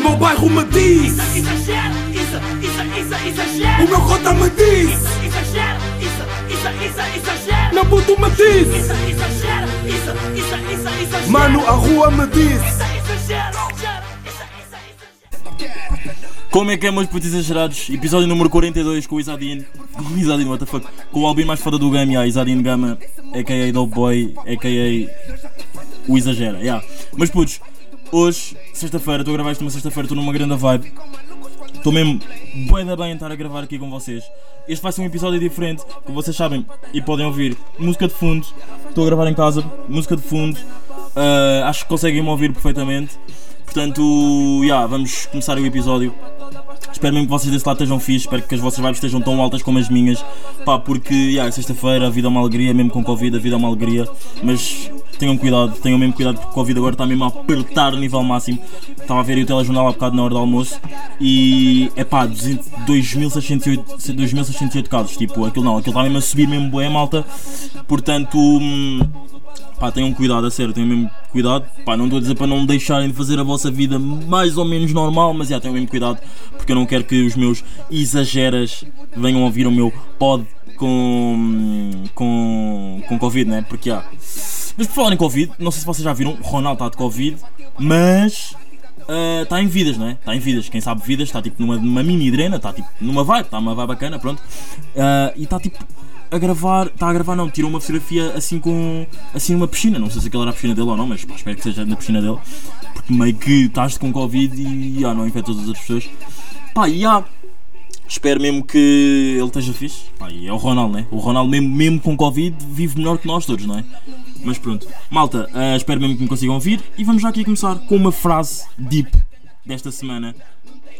meu bairro me diz Isso, exagero, isso, isso, isso, exagero. O meu cota me diz Isso, exagero, isso, isso, isso, exagero. Meu puto me diz Isso, exagero, isso, isso, isso, exagero. Mano, a rua me diz Isso, exagero. Como é que é, meus putos exagerados? Episódio número 42 com o Isadine. Com o Isadine, what the fuck? Com o Albin mais foda do game, yeah, Isadine Gama, a.k.a. Dope Boy, a.k.a. o Exagera, yeah. Mas putos, hoje, sexta-feira, estou a gravar isto numa sexta-feira, estou numa grande vibe. Estou mesmo bem da bem a estar a gravar aqui com vocês. Este vai ser um episódio diferente, como vocês sabem e podem ouvir. Música de fundo, estou a gravar em casa, música de fundo. ah, acho que conseguem me ouvir perfeitamente. Portanto, yeah, vamos começar o episódio. Espero mesmo que vocês desse lado estejam fixe, espero que as vossas vibes estejam tão altas como as minhas. Pá, porque yeah, é sexta-feira, a vida é uma alegria, mesmo com Covid, a vida é uma alegria. Mas tenham cuidado, tenham mesmo cuidado porque o Covid agora está mesmo a apertar a nível máximo. Estava a ver aí o telejornal há bocado na hora do almoço e é pá, 2608, 2608 casos. Tipo, aquilo não, aquilo está mesmo a subir mesmo bué, malta. Portanto. hum, Pá, tenham cuidado, a sério, tenham mesmo cuidado. Pá, não estou a dizer para não deixarem de fazer a vossa vida mais ou menos normal, mas já tenham mesmo cuidado, porque eu não quero que os meus exageras venham ouvir o meu pod com, com, com Covid, né? Porque já. Mas por falar em Covid, não sei se vocês já viram, o Ronaldo está de Covid, mas está em vidas, não é? Está em vidas. Quem sabe vidas está tipo numa, numa mini drena, está tipo numa vibe, está uma vibe bacana, pronto. Ah, e está tipo a gravar, está a gravar não, tirou uma fotografia assim com, assim numa piscina, não sei se aquela era a piscina dele ou não, mas pá, espero que seja na piscina dele, porque meio que estás com Covid e ah, não infecta todas as outras pessoas. Pá, e ah, espero mesmo que ele esteja fixe, pá, e é o Ronaldo, né? O Ronaldo mesmo, mesmo com Covid vive melhor que nós todos, não é? Mas pronto, malta, ah, espero mesmo que me consigam ouvir e vamos já aqui começar com uma frase deep desta semana.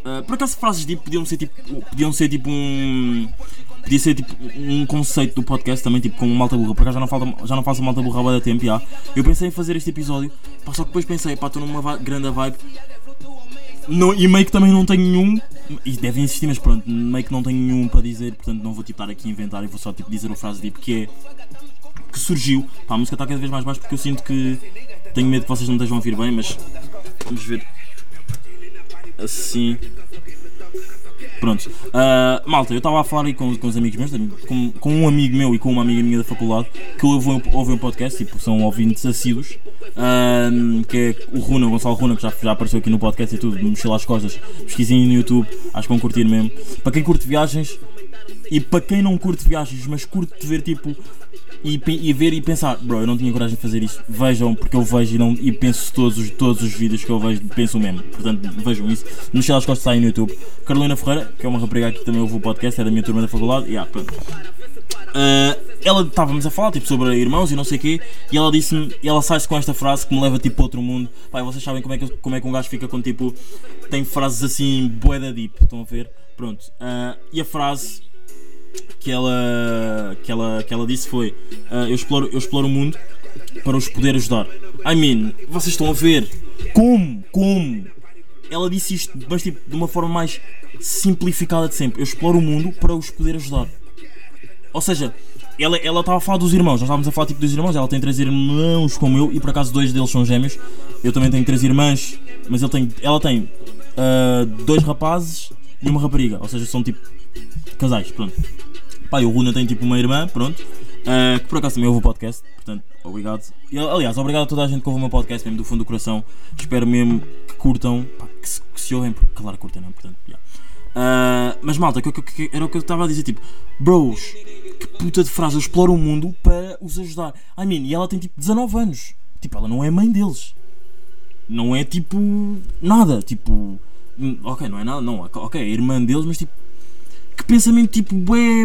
Uh, por acaso frases deep podiam ser tipo. Podiam ser tipo um. Podia ser tipo um conceito do podcast também, tipo com malta burra. Por acaso já não, falta, já não faço malta burra há tempo já. Eu pensei em fazer este episódio, pá, só que depois pensei, pá, estou numa grande vibe. E meio que também não tenho nenhum. E devem insistir, mas pronto, meio que não tenho nenhum para dizer, portanto não vou tipo estar aqui a inventar e vou só tipo dizer a frase deep que é. Que surgiu. Pá, a música está cada vez mais baixo porque eu sinto que. Tenho medo que vocês não estejam a ouvir bem, mas. Vamos ver. Assim. Pronto. Ah, malta, eu estava a falar aí com, com os amigos meus, com, com um amigo meu e com uma amiga minha da faculdade, que ouvem, ouvem um podcast, tipo, são ouvintes assíduos, ah, que é o Runa, o Gonçalo Runa, que já, já apareceu aqui no podcast e tudo, me mochila às costas. Pesquisem no YouTube, acho que vão curtir mesmo. Para quem curte viagens e para quem não curte viagens, mas curte ver tipo e, e ver e pensar, bro, eu não tinha coragem de fazer isso. Vejam, porque eu vejo e, não, e penso todos os, todos os vídeos que eu vejo, penso o mesmo. Portanto, vejam isso. No Chelas Costas está aí no YouTube. Carolina Ferreira, que é uma rapariga aqui também ouve o podcast, é da minha turma da faculdade. E, ah, pronto. Ah, ela estávamos a falar tipo, sobre irmãos e não sei o quê, e ela disse-me, ela sai-se com esta frase que me leva tipo para outro mundo. Pai, vocês sabem como é, que, como é que um gajo fica com tipo. Tem frases assim, boeda deep, estão a ver? Pronto. Ah, e a frase que ela, que ela, que ela disse foi: ah, eu, exploro, eu exploro o mundo para os poder ajudar. I mean, vocês estão a ver como, como ela disse isto, mas tipo de uma forma mais simplificada de sempre. Eu exploro o mundo para os poder ajudar. Ou seja, ela ela estava a falar dos irmãos, nós estávamos a falar tipo dos irmãos, ela tem três irmãos como eu e por acaso dois deles são gêmeos. Eu também tenho três irmãs, mas ele tem, ela tem ah, dois rapazes e uma rapariga, ou seja, são tipo casais, pronto. Pá, e o Runa tem tipo uma irmã, pronto, ah, que por acaso também ouve o podcast, portanto, obrigado. E, aliás, obrigado a toda a gente que ouve o meu podcast, mesmo do fundo do coração. Espero mesmo que curtam, pá, que, se, que se ouvem, porque claro, curtem, não, portanto, yeah. Ah, mas malta, que, que- que- era o que eu estava a dizer, tipo, bros, que puta de frase, eu exploro o mundo para os ajudar. I mean, e ela tem tipo 19 anos, tipo, ela não é mãe deles, não é tipo nada, tipo, hum, ok, não é nada, não, ok, é irmã deles, mas tipo, que pensamento tipo, bué,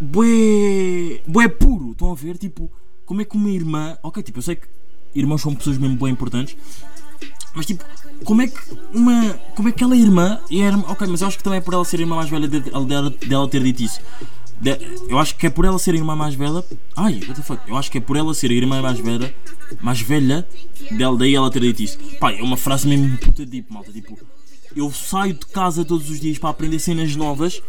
bué, bué puro, estão a ver, tipo, como é que uma irmã, ok, tipo, eu sei que irmãos são pessoas mesmo bem importantes, mas tipo, como é que uma. Como é que aquela irmã. E era, ok, mas eu acho que também é por ela ser irmã mais velha de- dela, dela ter dito isso. De- eu acho que é por ela ser irmã mais velha. Ai, what the fuck? Eu acho que é por ela ser irmã mais velha. Mais velha dela, daí ela ter dito isso. Pá, é uma frase mesmo puta deep, malta. Tipo, eu saio de casa todos os dias para aprender cenas novas.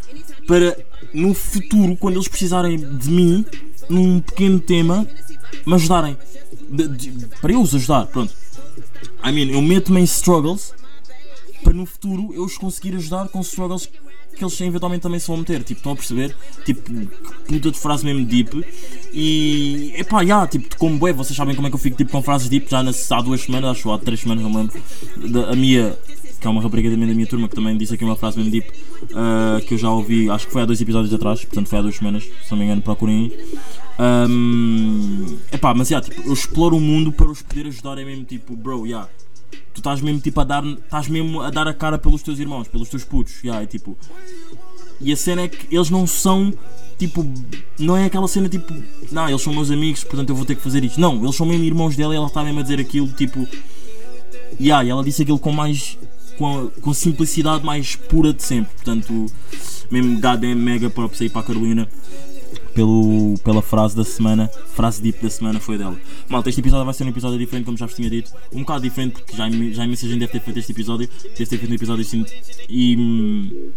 Para no futuro, quando eles precisarem de mim, num pequeno tema, me ajudarem. De- de- para eu os ajudar, pronto. I mean, eu meto-me em struggles para no futuro eu os conseguir ajudar com struggles que eles eventualmente também se vão meter. Tipo, estão a perceber? Tipo, puta de frase mesmo deep. E epá, já, tipo, como bué, vocês sabem como é que eu fico tipo, com frases deep já nas, há duas semanas, acho há três semanas, não lembro. Da, a minha, que é uma rapariga também da minha turma, que também disse aqui uma frase mesmo deep ah, que eu já ouvi, acho que foi há dois episódios atrás, portanto foi há duas semanas, se não me engano, procurem. Um, epá, mas já, tipo, eu exploro o mundo para os poder ajudar, é mesmo tipo, bro, já. Tu estás mesmo tipo a dar, estás mesmo a dar a cara pelos teus irmãos, pelos teus putos, já, é tipo. E a cena é que eles não são tipo, não é aquela cena tipo, não, eles são meus amigos, portanto eu vou ter que fazer isto. Não, eles são mesmo irmãos dela e ela está mesmo a dizer aquilo, tipo, yeah, e ela disse aquilo com mais, com a, com a simplicidade mais pura de sempre. Portanto, mesmo goddamn mega props aí para a Carolina. Pelo, pela frase da semana, frase deep da semana foi dela. Malta, este episódio vai ser um episódio diferente, como já vos tinha dito. Um bocado diferente, porque já, já imensa gente deve ter feito este episódio. Deve ter feito um episódio assim. E.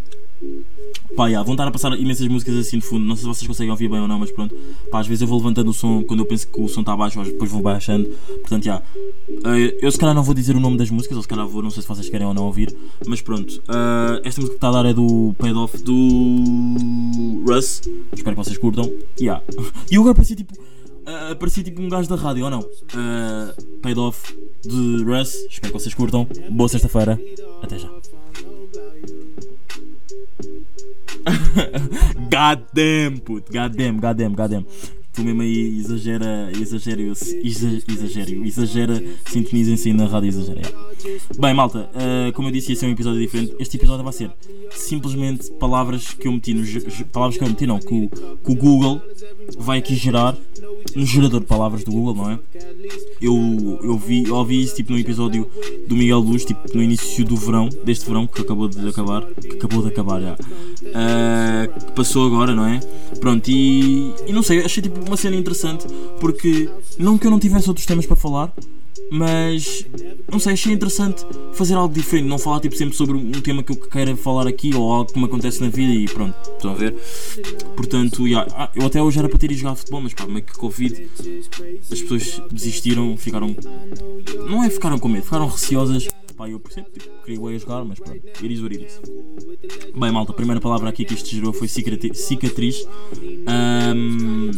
Pá, yeah, vão estar a passar imensas músicas assim de fundo. Não sei se vocês conseguem ouvir bem ou não, mas pronto. Pá, às vezes eu vou levantando o som quando eu penso que o som está baixo, depois vou baixando. Portanto, já. Eh, eu se calhar não vou dizer o nome das músicas, ou se calhar vou, não sei se vocês querem ou não ouvir. Mas pronto. Eh, esta música que está a dar é do Paid Off do Russ. Espero que vocês curtam. Yeah. E agora parecia tipo. eh, parecia tipo um gajo da rádio, ou não? Uh, Off de Russ. Espero que vocês curtam. Boa sexta-feira. Até já. Goddamn, puto, goddamn, goddamn, goddamn. Tu mesmo aí exagera, exagera, exa- exagera, sintonizem-se aí na rádio exagera. Bem, malta, eh, como eu disse, ia ser um episódio diferente. Este episódio vai ser simplesmente palavras que eu meti no. Palavras que eu meti, não, que o, que o Google vai aqui gerar no gerador de palavras do Google, não é? Eu, eu vi, eu ouvi isso tipo no episódio do Miguel Luz, tipo no início do verão, deste verão que acabou de acabar, que acabou de acabar já. Ah, que passou agora, não é? Pronto, e, e não sei, achei tipo uma cena interessante porque não que eu não tivesse outros temas para falar, mas não sei, achei interessante fazer algo diferente, não falar tipo sempre sobre um tema que eu queira falar aqui ou algo que me acontece na vida e pronto, estão a ver? Portanto, yeah, ah, eu até hoje era para ter ido jogar futebol, mas pá, meio que Covid as pessoas desistiram, ficaram. Não é ficaram com medo, ficaram receosas. Pá, eu percebo, tipo, queria a jogar, mas pronto, iris what it is. Bem, malta, a primeira palavra aqui que isto gerou foi cicatriz. Ahm,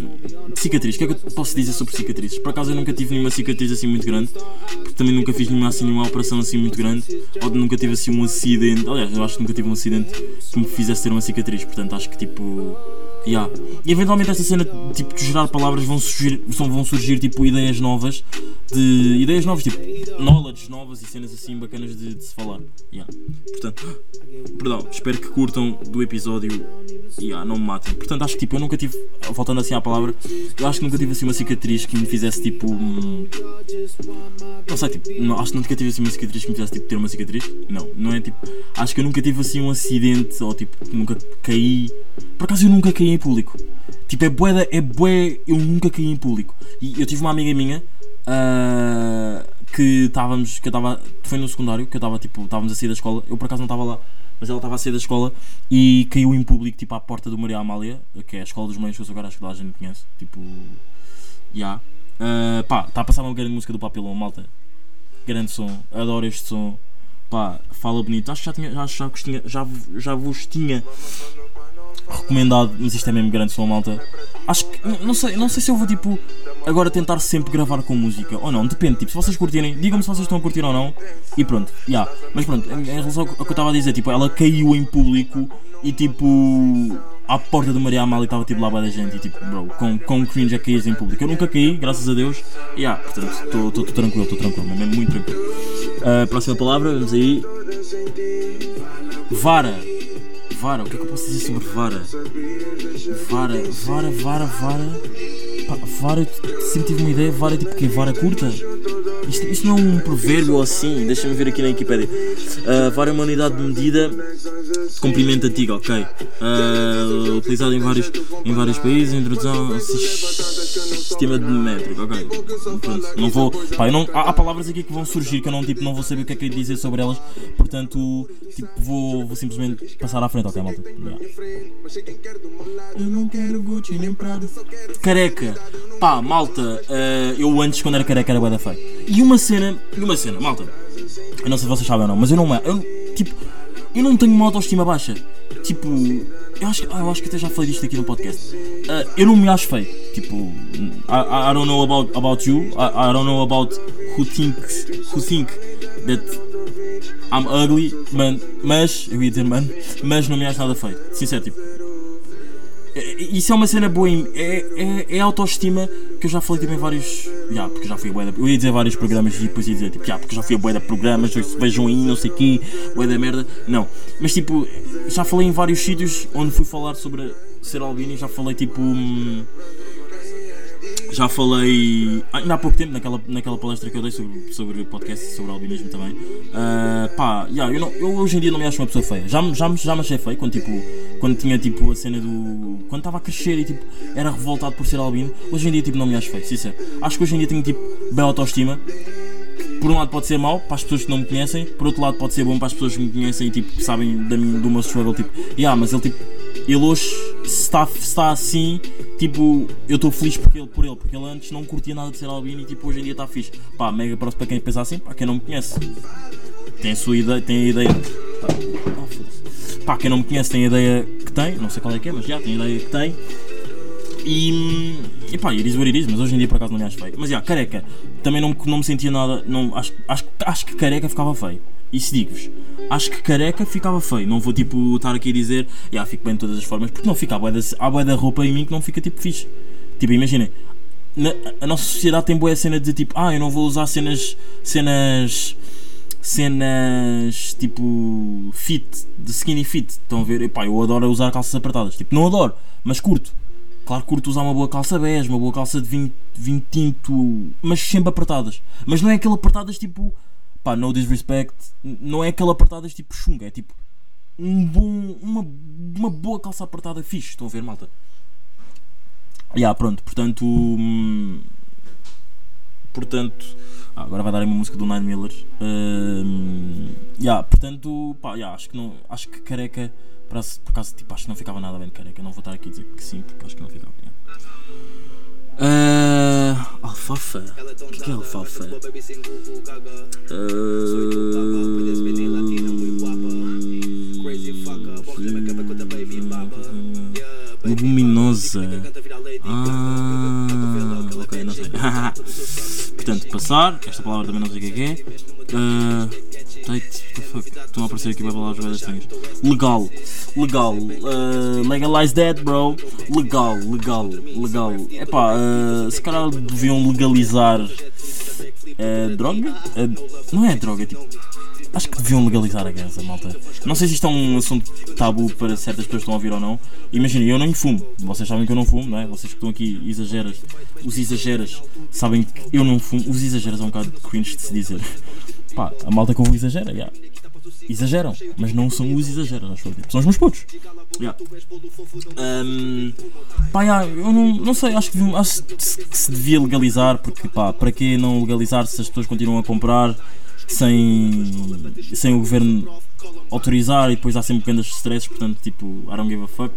cicatriz, o que é que eu posso dizer sobre cicatrizes? Por acaso eu nunca tive nenhuma cicatriz assim muito grande, porque também nunca fiz nenhuma, assim, nenhuma operação assim muito grande, ou nunca tive assim um acidente. Aliás, eu acho que nunca tive um acidente que me fizesse ter uma cicatriz, portanto acho que tipo. Yeah. E eventualmente esta cena tipo, de gerar palavras vão surgir, são- vão surgir tipo ideias novas de ideias novas, tipo knowledge novas e cenas assim bacanas de, de se falar. Yeah. Portanto, perdão, espero que curtam do episódio e yeah, não me matem. Portanto, acho que tipo, eu nunca tive, voltando assim à palavra, eu acho que nunca tive assim uma cicatriz que me fizesse tipo. hum, não sei, tipo, não, acho que nunca tive assim uma cicatriz que me fizesse tipo, ter uma cicatriz. Não, não é tipo. Acho que eu nunca tive assim um acidente ou tipo, nunca caí. Por acaso eu nunca caí em público. Tipo, é bué, é bué, eu nunca caí em público. E eu tive uma amiga minha ah, que estávamos, que eu estava, foi no secundário, que eu estava tipo, estávamos a sair da escola. Eu por acaso não estava lá, mas ela estava a sair da escola e caiu em público, tipo, à porta do Maria Amália, que é a escola dos mães, que eu agora acho que toda a gente conhece. Tipo, já. Ah, pá, está a passar uma grande música do Papilão, malta. Grande som, adoro este som. Pá, fala bonito. Acho que já, tinha, já, já, já, já vos tinha recomendado, mas isto é mesmo grande som, malta. Acho que, não sei, não sei se eu vou tipo agora tentar sempre gravar com música ou não, depende. Tipo, se vocês curtirem, digam-me se vocês estão a curtir ou não. E pronto, já. Mas pronto, em, em relação ao que eu estava a dizer, tipo, ela caiu em público e tipo. À porta do Maria Amália estava tipo lá da gente e tipo, bro, com, com cringe é caís em público. Eu nunca caí, graças a Deus. E yeah, portanto, estou tranquilo, estou tranquilo, mesmo muito tranquilo. Ah, próxima palavra, vamos aí. Vara. Vara, o que é que eu posso dizer sobre vara? Vara, vara, vara, vara. Pá, vara, eu sempre tive uma ideia, vara tipo que Vara curta? Isto, isto não é um provérbio assim, deixa-me ver aqui na Wikipedia. Ah, vara é uma unidade de medida de comprimento antiga, ok. Ah, utilizado em vários, em vários países, introdução ao sis- sistema de métrico, ok. Pronto, não vou. Pá, eu não, há, há palavras aqui que vão surgir que eu não, tipo, não vou saber o que é que é dizer sobre elas, portanto, tipo, vou, vou simplesmente passar à frente, ok, malta? Yeah. Eu Pá, malta, eh, eu antes quando era careca era bué da feio. E uma cena, e uma cena, malta. Eu não sei se vocês sabem ou não, mas eu não me. Eu, tipo, eu não tenho uma autoestima baixa. Tipo, eu acho, ah, eu acho que até já falei disto aqui no podcast. Ah, eu não me acho feio. Tipo, I, I don't know about, about you. I, I don't know about who thinks who think that I'm ugly, man, mas, eu ia dizer mano, mas não me acho nada feio. Sincero, tipo. Isso é uma cena boa, é, é, é autoestima que eu já falei tipo, em vários. Já, porque já fui a bué da- Eu ia dizer vários programas e depois ia dizer tipo, já, porque já fui a de programas, vejam aí, não sei o quê, bué da merda. Não, mas tipo, já falei em vários sítios onde fui falar sobre ser albino e já falei tipo. hum, já falei ainda há pouco tempo naquela, naquela palestra que eu dei sobre, sobre podcast, sobre albinismo também. Ah, pá, yeah, eu, não- eu hoje em dia não me acho uma pessoa feia. Já, já, já me achei feio quando, tipo, quando tinha tipo a cena do. Quando estava a crescer e tipo, era revoltado por ser albino. Hoje em dia tipo, não me acho feio, sincero. Acho que hoje em dia tenho tipo bem autoestima. Por um lado pode ser mau para as pessoas que não me conhecem, por outro lado pode ser bom para as pessoas que me conhecem e tipo, sabem da minha, do meu struggle. Tipo, yeah, mas ele tipo, ele hoje se está, está assim, tipo, eu estou feliz por ele, por ele, porque ele antes não curtia nada de ser albino e tipo, hoje em dia está fixe. Pá, mega próximo para quem pensa assim, para quem não me conhece. Tem a sua ideia, tem a ideia. Pá, foda-se. Pá, quem não me conhece tem a ideia que tem, não sei qual é que é, mas já tem a ideia que tem. E, e pá, iris what it is, mas hoje em dia por acaso não me acho feio. Mas já, careca, também não, não me sentia nada. Não, acho, acho, acho que careca ficava feio. Isso digo-vos. Acho que careca ficava feio. Não vou tipo estar aqui a dizer, já fico bem de todas as formas, porque não fica. Há bué da, da roupa em mim que não fica tipo fixe. Tipo, imaginem, na- a nossa sociedade tem boa cena de tipo, ah, eu não vou usar cenas. cenas. cenas tipo fit, de skinny fit. Estão a ver? Epá, eu adoro usar calças apertadas. Tipo, não adoro, mas curto. Claro curto usar uma boa calça bege, uma boa calça de vinho, vinho tinto, mas sempre apertadas. Mas não é aquele apertadas tipo, pá, no disrespect, não é aquele apertadas tipo chunga, é tipo um bom, uma, uma boa calça apertada fixe. Estão a ver, malta? Ya, pronto, portanto. hum, portanto. ah, agora vai dar uma música do Nine Miller. Hum, ya, portanto, pá, ya, acho que não. Acho que careca. Por acaso, tipo, acho que não ficava nada bem de careca. Não vou estar aqui a dizer que sim, porque acho que não ficava. ya. Alfafa. O que, que é alfafa? Ah, Leguminosa. Ah, ok, não sei. Portanto, passar. Esta palavra também não sei o que é que é. Tate, what the fuck? Estão a aparecer aqui vai palavras bem estranhas. Legal, legal. ah, legalize that, bro. Legal, legal, legal. Epá, uh, se calhar deviam legalizar ah, droga? Ah, não é droga, tipo. Acho que deviam legalizar a guerra, malta. Não sei se isto é um assunto tabu para certas pessoas que estão a ouvir ou não. Imaginem, eu nem fumo. Vocês sabem que eu não fumo, não é? Vocês que estão aqui exageras. Os exageras sabem que eu não fumo. Os exageras é um bocado cringe de se dizer. Pá, a malta que ouve exagera, já. Exageram, mas não são os exageras, acho eu. São os meus putos. Yeah. Ahm, pá, yeah, eu não, não sei, acho que, acho que se que se devia legalizar, porque pá, para que não legalizar se as pessoas continuam a comprar sem, sem o governo autorizar e depois há sempre grandes stresses, portanto, tipo, I don't give a fuck.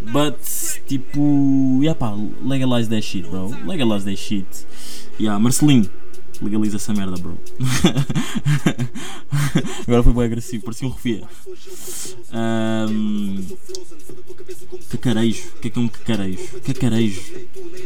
But, tipo, yeah pá, legalize that shit, bro. Legalize that shit. Yeah, Marcelinho, legaliza essa merda, bro. Agora foi bem agressivo, parecia um refia. Um, cacarejo, o que é que é um cacarejo? Cacarejo.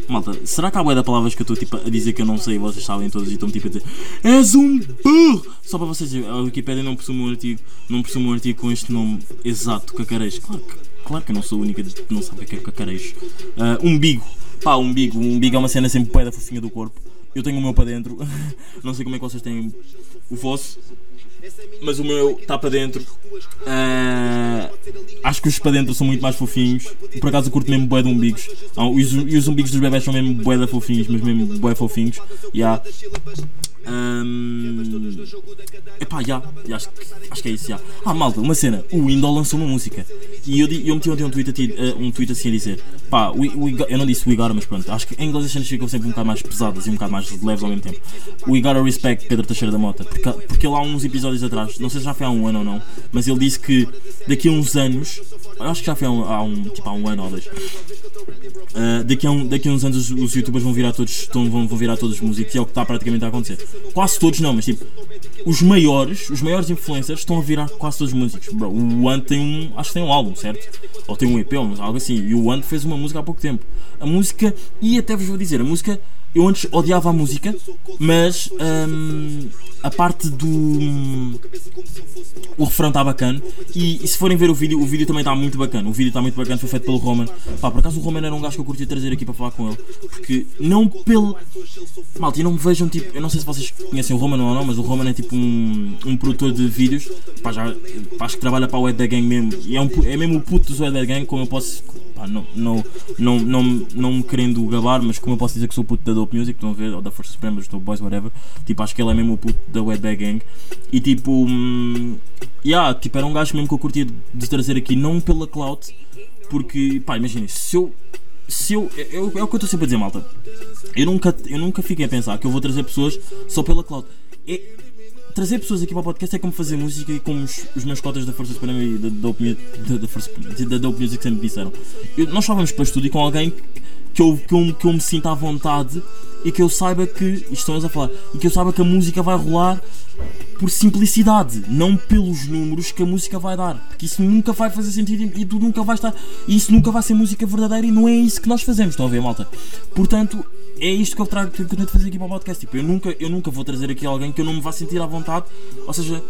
Malta, será que há bué de palavras que eu estou tipo, a dizer que eu não sei e vocês sabem todas e estão tipo a dizer És um burro! Só para vocês a Wikipedia não possui um artigo, não possui um artigo com este nome exato, cacarejo. Claro que, claro que eu não sou a única que não sabe o que é cacarejo. Ah, umbigo. Pá, umbigo. Umbigo é uma cena sempre bué da fofinha do corpo. Eu tenho o meu para dentro. não sei como é que vocês têm o vosso. Mas o meu está para dentro. Ah, acho que os para dentro são muito mais fofinhos. Por acaso eu curto mesmo bué de umbigos. Ah, e, os, e os umbigos dos bebés são mesmo bué da fofinhos, mas mesmo bué fofinhos. Yeah. Um, epá, já, já, acho, que- acho que é isso, já. Ah, malta, uma cena. O Windows lançou uma música. E eu, eu meti ontem um tweet, a ti- eh, um tweet assim a dizer: pá, we, we got- eu não disse we gotta, mas pronto. Acho que em inglês as cenas ficam sempre um bocado mais pesadas e um bocado mais leves ao mesmo tempo. We gotta respect Pedro Teixeira da Mota. Porque, porque ele há uns episódios atrás, não sei se já foi há um ano ou não, mas ele disse que daqui a uns anos, acho que já foi há um, há um, tipo, há um ano ou dois, Uh, daqui, a um, daqui a uns anos os, os youtubers vão virar todos estão, vão, vão virar todos músicos e é o que está praticamente a acontecer. Quase todos não, mas tipo, os maiores, os maiores influencers estão a virar quase todos músicos. Bro, o Ant tem um. Acho que tem um álbum, certo? Ou tem um EP, ou algo assim. E o Ant fez uma música há pouco tempo. A música, e até vos vou dizer, a música, eu antes odiava a música, mas hum, a parte do. O refrão está bacana. E, e, se forem ver o vídeo, o vídeo também está muito bacana. O vídeo está muito bacana, foi feito pelo Roman. Pá, por acaso o Roman era um gajo que eu curtia trazer aqui para falar com ele. Porque não pelo. Malta, e não me vejam tipo. Eu não sei se vocês conhecem o Roman ou não, mas o Roman é tipo um, um produtor de vídeos. Pá, já, pá, acho que trabalha para o Ed da Gang mesmo. E é, um, é mesmo o puto do Ed da Gang, como eu posso. Pá, não, não, não, não, não me querendo gabar, mas como eu posso dizer que sou o puto da Dope Music, estão a ver? Ou da Força Suprema, Dope Boys, whatever. Tipo, acho que ele é mesmo o puto da da Gang. E tipo. Hum, yeah, tipo, era um gajo mesmo que eu curtia de trazer aqui, não pela clout, porque, pá, imaginem, se eu. Se eu, é, é, o que eu estou sempre a dizer, malta. Eu nunca, eu nunca fiquei a pensar que eu vou trazer pessoas só pela clout. É, trazer pessoas aqui para o podcast é como fazer música e como os, os meus cotas da Força Suprema e da, da, da, da, Força, da Dope Music sempre disseram. Eu, nós só vamos para estúdio com alguém que eu, que, eu, que eu me sinta à vontade e que eu saiba que. Estamos a falar. E que eu saiba que a música vai rolar por simplicidade, não pelos números que a música vai dar. Porque isso nunca vai fazer sentido e tu nunca vai estar. E isso nunca vai ser música verdadeira e não é isso que nós fazemos, estão a ver, malta? Portanto, é isto que eu trago que eu tento fazer aqui para o podcast. Tipo, eu nunca, eu nunca vou trazer aqui alguém que eu não me vá sentir à vontade. Ou seja,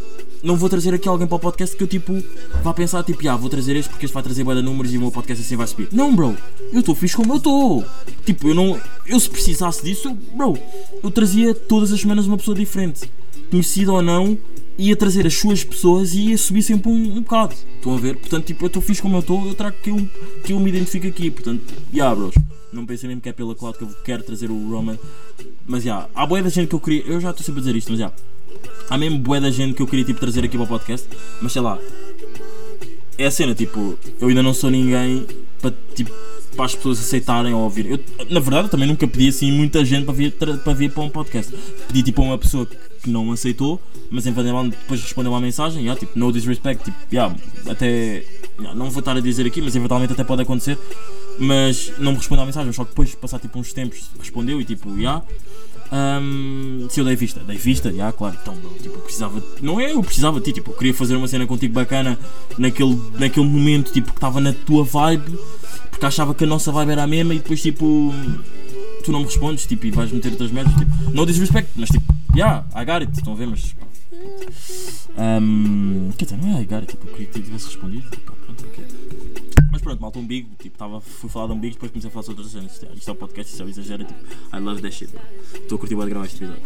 não vou trazer aqui alguém para o podcast que eu tipo vá pensar tipo, ah, vou trazer este porque este vai trazer boa números e o meu podcast assim vai subir. Não, bro, eu estou fixe como eu estou. Tipo, eu não. Eu se precisasse disso, bro, eu trazia todas as semanas uma pessoa diferente conhecido ou não, ia trazer as suas pessoas e ia subir sempre um, um bocado. Estão a ver? Portanto, tipo, eu estou fixe como eu estou, eu trago que eu, que eu me identifico aqui. Portanto, yeah, bros. Não pensei mesmo que é pela cloud que eu quero trazer o Roman. Mas já, yeah, há boa da gente que eu queria. Eu já estou sempre a dizer isto, mas já. Yeah, há mesmo boa da gente que eu queria tipo, trazer aqui para o podcast. Mas sei lá. É a cena, tipo, eu ainda não sou ninguém para tipo para as pessoas aceitarem ou ouvir. Eu, na verdade, eu também nunca pedi assim muita gente para vir, para vir para um podcast. Pedi tipo a uma pessoa que não aceitou, mas eventualmente depois respondeu uma mensagem, yeah, tipo, no disrespect, tipo, yeah, até. Yeah, não vou estar a dizer aqui, mas eventualmente até pode acontecer. Mas não me respondeu à mensagem, só que depois, passar tipo uns tempos, respondeu e tipo, yeah. Um, se eu dei vista, dei vista, já, yeah, claro, então, tipo, eu precisava, não é eu precisava de ti, tipo, eu queria fazer uma cena contigo bacana naquele, naquele momento, tipo, que estava na tua vibe, porque achava que a nossa vibe era a mesma e depois, tipo, tu não me respondes, tipo, e vais meter outras merdas, tipo, no disrespect, mas tipo, yeah, I got it, estão a ver, mas. Um, quer dizer, não é I got it, tipo, eu queria que tivesse respondido, tipo, pronto, ok. Mas pronto, malta um big, tipo, tava, fui falar de um big depois comecei a falar sobre outras cenas. Isto, é o podcast, isto é o exagero, tipo, I love that shit, Estou a curtir de gravar este episódio,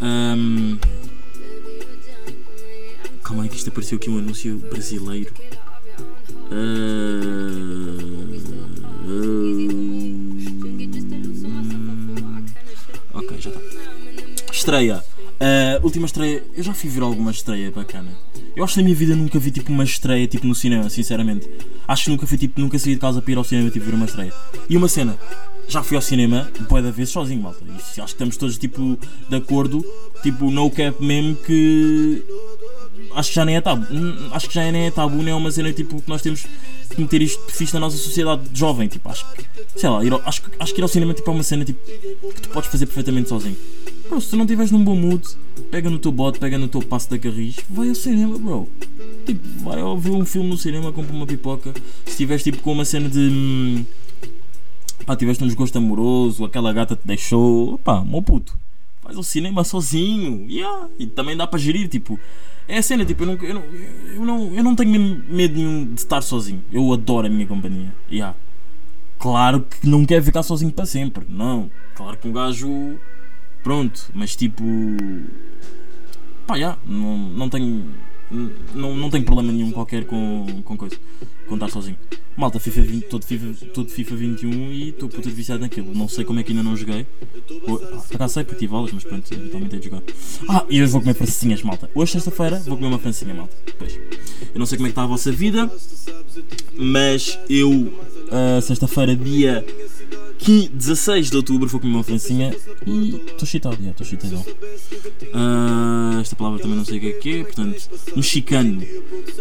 um, Calma aí que isto apareceu aqui um anúncio brasileiro. Uh, uh, Estreia. Uh, última estreia. Eu já fui ver alguma estreia bacana. Eu acho que na minha vida nunca vi tipo uma estreia tipo no cinema, sinceramente. Acho que nunca fui tipo, nunca saí de casa para ir ao cinema tipo ver uma estreia. E uma cena, já fui ao cinema boa da vez sozinho, malta. E acho que estamos todos tipo de acordo, tipo no cap mesmo que acho que já nem é tabu. Hum, acho que já nem é tabu, nem é uma cena tipo que nós temos que meter isto fixe na nossa sociedade jovem. Tipo, acho que, sei lá, ao, acho, acho que ir ao cinema tipo, é uma cena tipo, que tu podes fazer perfeitamente sozinho. Bro, se tu não estiveres num bom mood, pega no teu bote, pega no teu passo da carris, vai ao cinema, bro. Tipo, vai ver um filme no cinema, compra uma pipoca. Se estiveres tipo com uma cena de. Hum, pá, tiveste um desgosto amoroso, aquela gata te deixou, pá, meu puto. Faz o cinema sozinho, yeah. e também dá para gerir, tipo, é a cena, tipo, eu não, eu não, eu não, eu não tenho medo nenhum de estar sozinho, eu adoro a minha companhia, yeah. Claro que não quero ficar sozinho para sempre, não, claro que um gajo Pronto, mas tipo. Pá, já, não, não tenho. Não, não tenho problema nenhum qualquer com, com coisa. Com estar sozinho. Malta, FIFA 20, todo, FIFA, todo FIFA 21 e estou puta viciado naquilo. Não sei como é que ainda não joguei. Por acaso sei porque tive aulas, mas pronto, eventualmente hei de jogar. Ah, e hoje vou comer francinhas, malta. Hoje, sexta-feira, vou comer uma francinha, malta. Pois. Eu não sei como é que está a vossa vida, mas eu, uh, sexta-feira, dia 15, 16 de outubro vou comer uma francinha e estou chitado, estou chitado. Ah, esta palavra também não sei o que é que é, portanto, mexicano.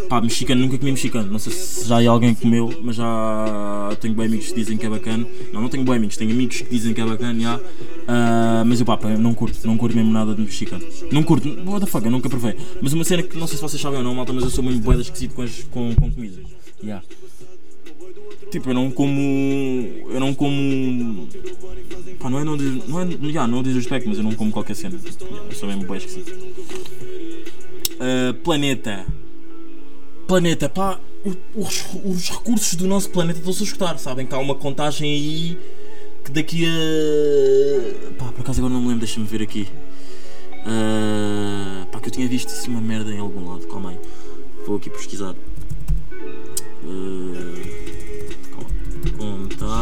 Pá, mexicano, nunca comi mexicano. Não sei se já alguém comeu, mas já tenho bem amigos que dizem que é bacana. Não, não tenho bem amigos, tenho amigos que dizem que é bacana, já. Ah, mas eu, pá, pá, não curto, não curto mesmo nada de mexicano. Não curto, what the fuck, eu nunca provei. Mas uma cena que não sei se vocês sabem ou não, malta, mas eu sou mesmo boeda esquisito com, as, com, com comida. Yeah. Tipo, eu não como. Eu não como. Pá, não é não diz, não é, yeah, não diz respeito, mas eu não como qualquer cena. Yeah, eu sou mesmo boé esquisito. Ah, planeta. Planeta, pá, os, os recursos do nosso planeta estão-se a escutar, sabem? Que há uma contagem aí que daqui a. Pá, por acaso agora não me lembro, deixa-me ver aqui. Ah, pá, que eu tinha visto isso uma merda em algum lado, calma aí. Vou aqui pesquisar. Calma.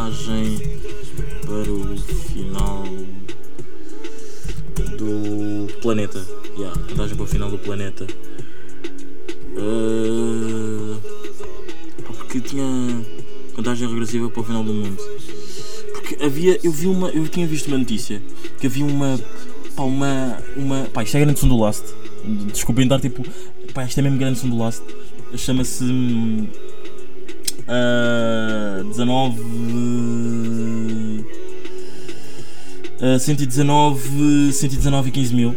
Contagem para o final do planeta. Yeah, para o final do planeta. Pá, porque tinha contagem regressiva para o final do mundo. Porque havia, eu vi uma, eu tinha visto uma notícia que havia uma, pá, uma, uma, pá, isto é grande som do Last. Desculpem dar tipo, pá, isto é mesmo grande som do Last. Chama-se ah, 19 ah, 119 119 e 15 mil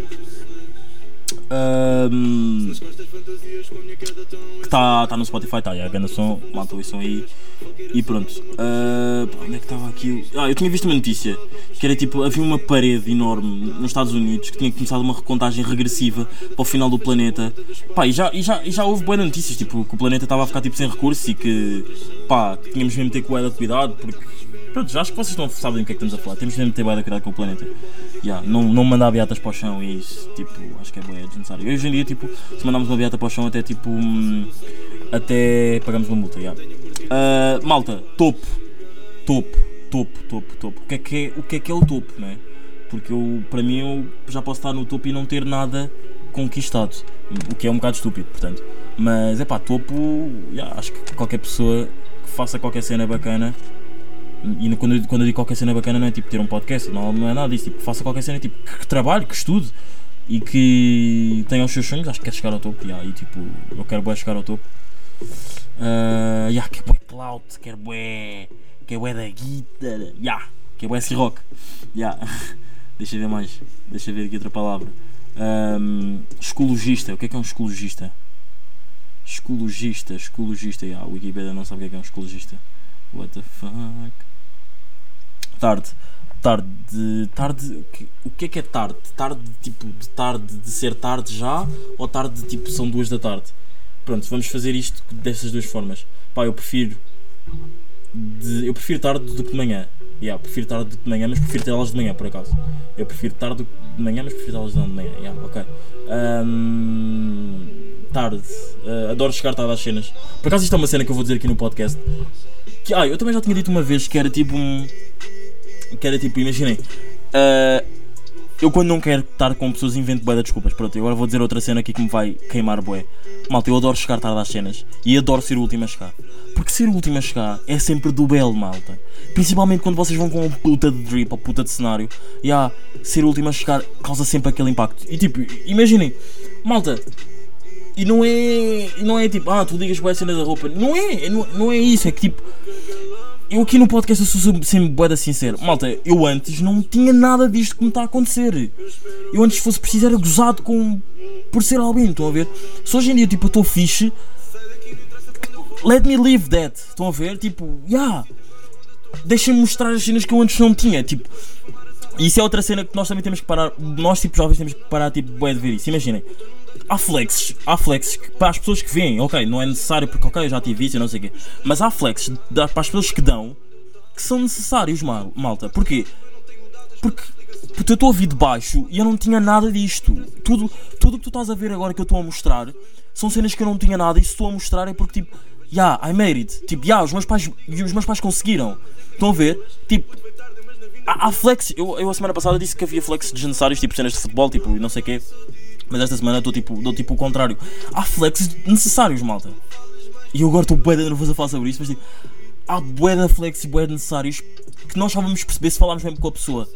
Ahm, que está tá no Spotify, tá, é a grande som, malta o som aí e pronto. Ah, pá, onde é que estava aquilo? Ah, eu tinha visto uma notícia que era tipo: havia uma parede enorme nos Estados Unidos que tinha começado uma recontagem regressiva para o final do planeta. Pá, e já, e já, e já houve boas notícias, tipo, que o planeta estava a ficar tipo, sem recursos e que pá, tínhamos mesmo ter cuidado porque. Pronto, já acho que vocês não sabem do que é que estamos a falar. Temos mesmo de ter bué de cuidado com o planeta. Yeah, não, não mandar beatas para o chão e isso, tipo, acho que é bué desnecessário. Hoje em dia, tipo, se mandarmos uma beata para o chão, até tipo. hum, até pagamos uma multa, yeah. Ah, malta, topo. Topo, topo, topo, topo. O que é que é o, que é, que é o topo, não é? Porque eu, para mim, eu já posso estar no topo e não ter nada conquistado. O que é um bocado estúpido, portanto. Mas é pá, topo, yeah, acho que qualquer pessoa que faça qualquer cena bacana e quando eu, quando eu digo qualquer cena bacana não é tipo ter um podcast, não, não é nada disso, tipo, faça qualquer cena tipo, que, que trabalhe, que estude e que tenha os seus sonhos, acho que quer chegar ao topo, yeah, e tipo, eu quero bué chegar ao topo. Uh, yeah, quer bué clout, quer bué, quer bué da guitarra, yeah, quer bué rock. Yeah. Deixa eu ver mais, deixa eu ver aqui outra palavra. Um, escologista, o que é que é um escologista? Escologista, escologista, yeah, a Wikipedia não sabe o que é que é um escologista. What the fuck? Tarde. Tarde. Tarde. o que- é que é tarde? Tarde tipo de tarde de ser tarde já? Ou tarde de tipo são duas da tarde? Pronto, vamos fazer isto dessas duas formas. Pá, eu prefiro. De, eu prefiro tarde do que de manhã. Yeah, prefiro tarde do que de manhã, mas prefiro ter aulas de manhã por acaso. Eu prefiro tarde do que de manhã, mas prefiro ter aulas de manhã. Yeah, ok. Ahm, tarde. Ah, adoro chegar tarde às cenas. Por acaso isto é uma cena que eu vou dizer aqui no podcast. Que, ah, eu também já tinha dito uma vez que era tipo um. Que era tipo, imaginem. ah, eu quando não quero estar com pessoas invento bué de desculpas. Pronto, agora vou dizer outra cena aqui que me vai queimar bué. Malta, eu adoro chegar tarde às cenas. E adoro ser o último a chegar. Porque ser o último a chegar é sempre do belo, malta. Principalmente quando vocês vão com um puta de drip ou puta de cenário. E ah, ser o último a chegar causa sempre aquele impacto. E tipo, imaginem, malta, e não é. Não é tipo, ah, tu ligas para a cena da roupa. Não é, não, não é isso. É que tipo. Eu aqui no podcast eu sou sempre- boeda sincero. Malta, eu antes não tinha nada disto que me está a acontecer. Eu antes, se fosse preciso, era gozado com. por ser albino, estão a ver? Se hoje em dia, tipo, eu estou fixe. Let me live that. Estão a ver? Tipo, yeah. Deixem-me mostrar as cenas que eu antes não tinha. Tipo, isso é outra cena que nós também temos que parar. Nós, tipo, jovens, temos que parar, tipo, bué de ver isso. Imaginem, há flexes, há flexes para as pessoas que veem, ok, não é necessário porque, ok, eu já tive isso, eu não sei o quê. Mas há flexes para as pessoas que dão que são necessários, mal, malta. Porquê? Porque, porque eu estou a vir de baixo e eu não tinha nada disto. Tudo tudo que tu estás a ver agora que eu estou a mostrar são cenas que eu não tinha nada e se estou a mostrar é porque, tipo, yeah, I made it. Tipo, yeah, os meus pais, e os meus pais conseguiram. Estão a ver? Tipo, há, há flex. Eu, eu a semana passada disse que havia flex desnecessários, tipo cenas de futebol, tipo, e não sei o quê. Mas esta semana estou tipo, dou tipo o contrário. Há flex necessários, malta. E eu agora estou bem nervoso a falar sobre isso, mas tipo, há bué da flex e bué de necessários que nós só vamos perceber se falarmos mesmo com a pessoa.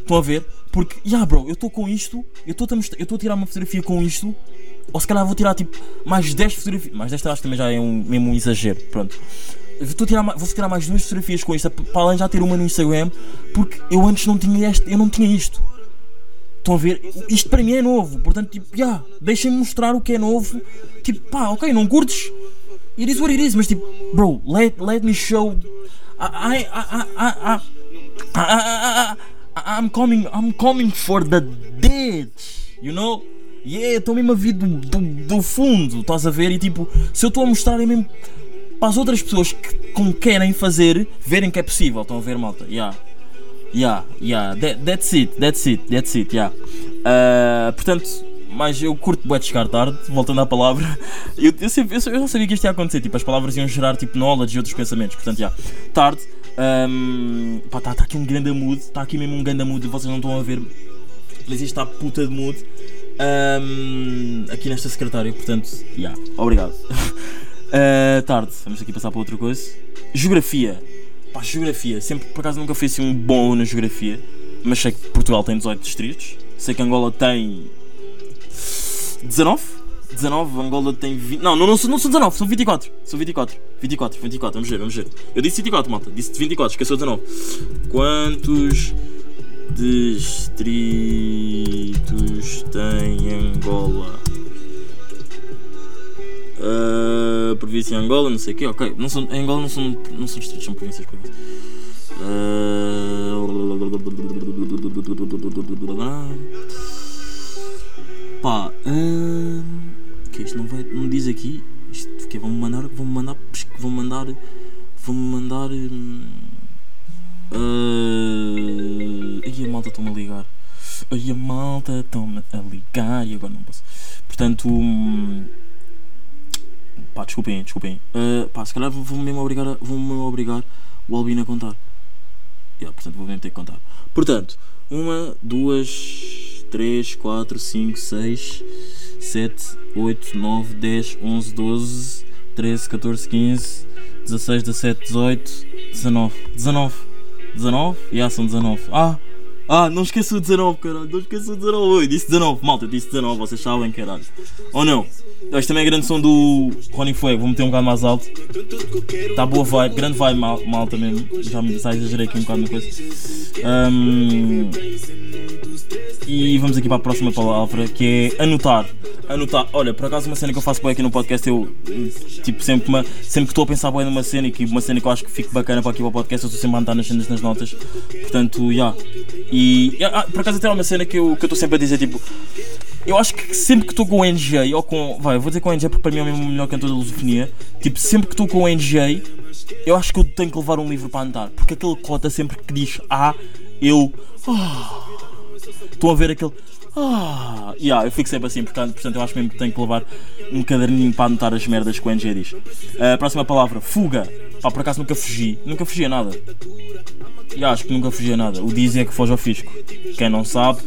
Estão a ver? Porque, já yeah, bro, eu estou com isto, eu estou a tirar uma fotografia com isto, ou se calhar vou tirar tipo mais 10 fotografias. Mais 10 acho que também já é um, mesmo um exagero. Pronto. Vou tirar, vou tirar mais duas fotografias com isto, para além de já ter uma no Instagram, porque eu antes não tinha este, eu não tinha isto. Estão a ver? Isto para mim é novo, portanto, tipo, yeah, deixem-me mostrar o que é novo. Tipo, pá, ok, não curtes? It is what it is, mas tipo, bro, let, let me show. I, I, I, I'm coming, I'm coming for the dead, you know? Yeah, estou mesmo a vir do, do, do fundo, estás a ver? E tipo, se eu estou a mostrar é mesmo para as outras pessoas que como querem fazer, verem que é possível, estão a ver, malta? Yeah. Yeah, yeah, that, that's it, that's it, that's it, yeah. Uh, portanto, mas eu curto bué de chegar tarde, voltando à palavra. Eu, eu, sempre, eu, eu já sabia que isto ia acontecer, tipo, as palavras iam gerar tipo knowledge e outros pensamentos, portanto, yeah. Tarde, um, pá, está tá aqui um grande mood, está aqui mesmo um grande mood, vocês não estão a ver, mas isto está puta de mood. Um, aqui nesta secretária, portanto, yeah, obrigado. uh, tarde, vamos aqui passar para outra coisa. Geografia. Pá, geografia. Sempre, por acaso, nunca fui assim um bom na geografia. Mas sei que Portugal tem 18 distritos. Sei que Angola tem 19? 19, Angola tem 20. Não, não, não, são, não são 19, são 24. São 24. 24, 24, vamos ver, vamos ver. Eu disse 24, malta. Disse 24, esqueceu 19. Quantos distritos tem Angola? Uh, província em Angola, não sei o quê, ok. Não são, em Angola não são, não são distritos, são províncias. Uh, pá, uh, que isto não vai, não diz aqui. Isto que vão mandar, vão mandar, vão mandar, vão mandar. Uh, aí a malta estão-me a ligar. Aí a malta estão-me a ligar e agora não posso. Portanto. Um, Pá, desculpem, desculpem. Uh, pá, se calhar vão-me mesmo obrigar, a, vão -me obrigar o Albino a contar. Yeah, portanto, vou mesmo ter que contar. Portanto, uma, duas, três, quatro, cinco, seis, sete, oito, nove, dez, onze, doze, treze, catorze, quinze, dezesseis, dezessete, dezoito, dezenove. Dezenove. Dezenove? Yeah, são dezenove. Ah! Ah, não esqueça o 19, caralho. Não esqueça o 19. Oi, disse 19. Malta, disse 19. Vocês sabem, caralho. Ou não? Este também é grande som do Ronnie Fuego. Vou meter um bocado mais alto. Está boa vibe. Grande vibe, mal, malta mesmo. Já me já exagerei aqui um bocado na coisa. Um, e vamos aqui para a próxima palavra que é anotar. Anotar. Olha, por acaso uma cena que eu faço bem aqui no podcast, eu tipo sempre, uma, sempre que estou a pensar bem numa cena e que uma cena que eu acho que fica bacana para aqui para o podcast, eu estou sempre a anotar nas cenas nas notas. Portanto, já. Yeah. E ah, por acaso até há uma cena que eu estou sempre a dizer tipo. Eu acho que sempre que estou com o NJ ou com. Vai, eu vou dizer com o NJ porque para mim é o mesmo melhor cantor da lusofonia. Tipo, sempre que estou com o NJ, eu acho que eu tenho que levar um livro para anotar. Porque aquele cota sempre que diz A, eu. Ah, Estão a ver aquele. Ah, yeah, eu fico sempre assim, portanto, portanto eu acho mesmo que tenho que levar um caderninho para anotar as merdas que o NG diz. Uh, próxima palavra, fuga. Pá, por acaso nunca fugi. Nunca fugi a nada. E acho que nunca fugi a nada. O Dizzy é que foge ao fisco. Quem não sabe,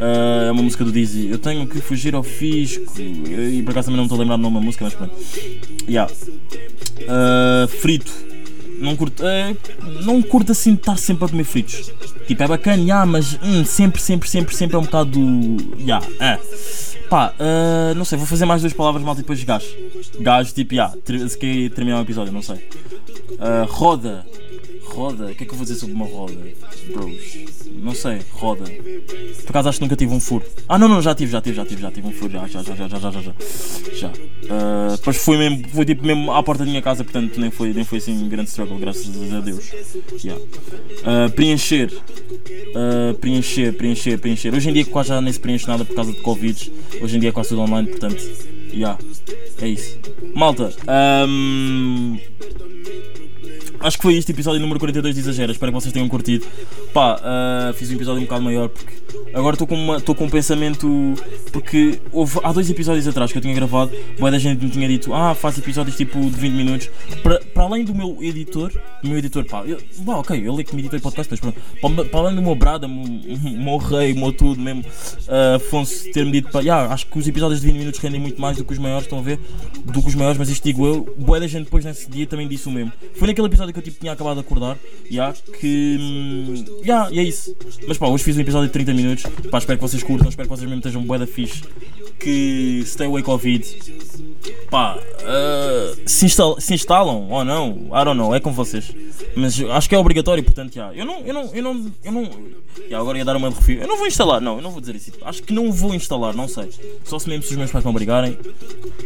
uh, é uma música do Dizzy. Eu tenho que fugir ao fisco. E por acaso também não estou a lembrar do nome da música, mas pronto. Yeah. Uh, frito não curto, é, não curto assim estar sempre a comer fritos. Tipo, é bacana, yeah, mas hum, sempre, sempre, sempre, sempre é um bocado do. Yeah, é. Pá, não sei, vou fazer mais duas palavras mal e depois gás. Gás, tipo, yeah, se quer terminar o episódio, não sei. Roda. Roda? O que é que eu vou dizer sobre uma roda? Bros. Não sei, roda. Por acaso acho que nunca tive um furo. Ah não, não, já tive, já tive, já tive, já tive um furo, já, já, já, já, já, já, já. já. Uh, depois foi mesmo, foi tipo mesmo à porta da minha casa, portanto nem foi, nem foi assim um grande struggle, graças a Deus. Yeah. Uh, preencher. Uh, preencher, preencher, preencher. Hoje em dia quase já nem se preenche nada por causa de Covid. Hoje em dia é quase tudo online, portanto. Yeah. É isso. Malta. Um, acho que foi este episódio número 42 de Exagera. Espero que vocês tenham curtido. Pá, uh, fiz um episódio um bocado maior porque Agora estou com, com um pensamento. Porque houve, há dois episódios atrás que eu tinha gravado, boa da gente me tinha dito, ah, faz episódios tipo de 20 minutos. Para, para além do meu editor, do meu editor, pá, eu, pá, ok, ele é que me editou em podcast, mas pronto, para, além do meu brada, o meu rei, o meu tudo mesmo, ah, Afonso ter-me dito, pá, yeah, acho que os episódios de 20 minutos rendem muito mais do que os maiores, estão a ver? Do que os maiores, mas isto digo eu, boa da gente depois nesse dia também disse o mesmo. Foi naquele episódio que eu tipo, tinha acabado de acordar, yeah, que. hum, Yeah, é isso. Mas pá, hoje fiz um episódio de 30 minutos. Pá, espero que vocês curtam, espero que vocês mesmo estejam bué da fixe. Que stay away Covid. Pá, ah, se, instal- se instalam ou não, I don't know, é com vocês. Mas acho que é obrigatório, portanto, yeah, eu não, eu não, eu não, eu não. Yeah, agora ia dar uma de refio. Eu não vou instalar, não, eu não vou dizer isso. Acho que não vou instalar, não sei. Só se mesmo se os meus pais me obrigarem.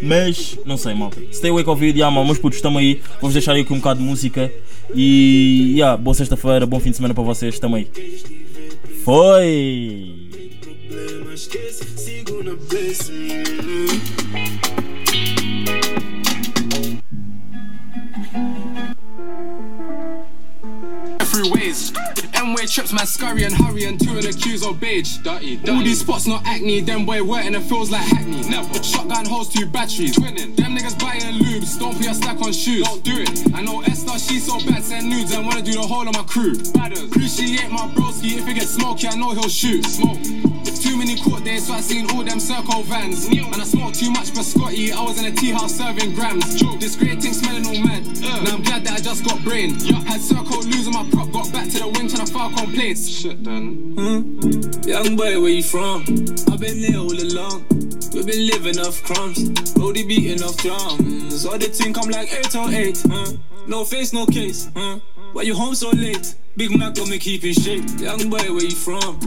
Mas, não sei, malta. Stay away Covid, yeah, mal, meus putos, estamos aí. Vou-vos deixar aí aqui um bocado de música. E, yeah, boa sexta-feira, bom fim de semana para vocês, aí. Foi! Sigo na. Trips, man, scurry and hurry and two and accuse of beige. Dirty, All these spots not acne, them boy wet and it feels like hackney. Never. Shotgun holds two batteries. Twinning. Them niggas buying lubes, don't put your stack on shoes. Don't do it. I know Esther, she's so bad, send nudes and wanna do the whole of my crew. Appreciate my broski, if it gets smoky, I know he'll shoot. Smoke. Too many court days, so I seen all them circle vans. And I smoked too much for Scotty. I was in a tea house serving grams. This great thing smelling all mad. Now I'm glad that I just got brain. Had circle losing my prop, got back to the wing trying to file complaints. Shit done. Hmm? Young boy, where you from? I've been there all along. We've been living off crumbs, Brody beating off drums. All the thing come like 808, huh? No face, no case, huh? Why you home so late? Big Mac got me keeping shape. Young boy, where you from?